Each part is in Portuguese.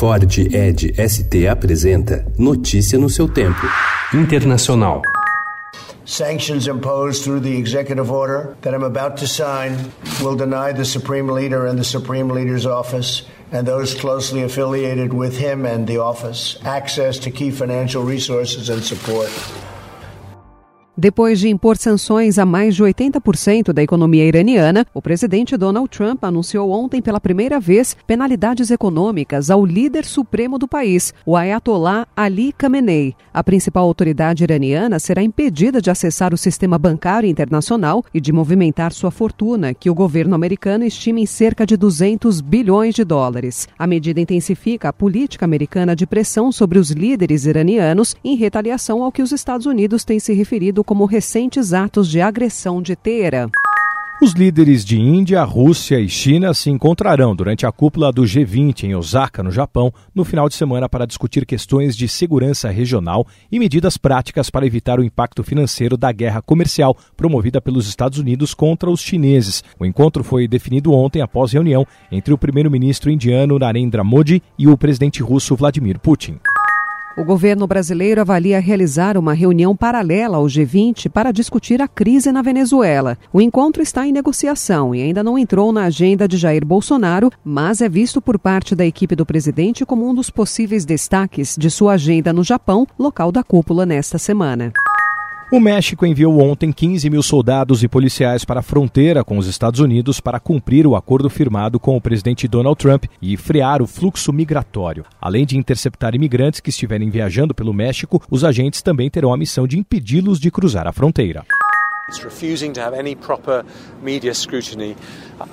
Ford Ed ST apresenta Notícia no seu tempo. Internacional. Sanctions imposed through the executive order that I'm about to sign will deny the Supreme Leader and the Supreme Leader's office and those closely affiliated with him and the office access to key financial resources and support. Depois de impor sanções a mais de 80% da economia iraniana, o presidente Donald Trump anunciou ontem pela primeira vez penalidades econômicas ao líder supremo do país, o Ayatollah Ali Khamenei. A principal autoridade iraniana será impedida de acessar o sistema bancário internacional e de movimentar sua fortuna, que o governo americano estima em cerca de 200 bilhões de dólares. A medida intensifica a política americana de pressão sobre os líderes iranianos em retaliação ao que os Estados Unidos têm se referido como recentes atos de agressão de Teherã. Os líderes de Índia, Rússia e China se encontrarão durante a cúpula do G20 em Osaka, no Japão, no final de semana para discutir questões de segurança regional e medidas práticas para evitar o impacto financeiro da guerra comercial promovida pelos Estados Unidos contra os chineses. O encontro foi definido ontem após reunião entre o primeiro-ministro indiano Narendra Modi e o presidente russo Vladimir Putin. O governo brasileiro avalia realizar uma reunião paralela ao G20 para discutir a crise na Venezuela. O encontro está em negociação e ainda não entrou na agenda de Jair Bolsonaro, mas é visto por parte da equipe do presidente como um dos possíveis destaques de sua agenda no Japão, local da cúpula nesta semana. O México enviou ontem 15 mil soldados e policiais para a fronteira com os Estados Unidos para cumprir o acordo firmado com o presidente Donald Trump e frear o fluxo migratório. Além de interceptar imigrantes que estiverem viajando pelo México, os agentes também terão a missão de impedi-los de cruzar a fronteira. It's refusing to have any proper media scrutiny.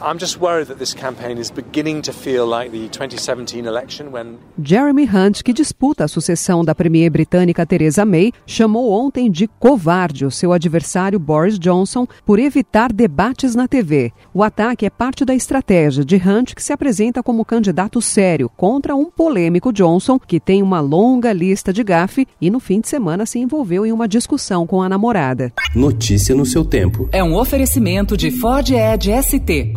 I'm just worried that this campaign is beginning to feel like the 2017 election when Jeremy Hunt, que disputa a sucessão da premier britânica Theresa May, chamou ontem de covarde o seu adversário Boris Johnson por evitar debates na TV. O ataque é parte da estratégia de Hunt, que se apresenta como candidato sério contra um polêmico Johnson, que tem uma longa lista de gafe e no fim de semana se envolveu em uma discussão com a namorada. Notícia no seu tempo. É um oferecimento de Ford Edge ST,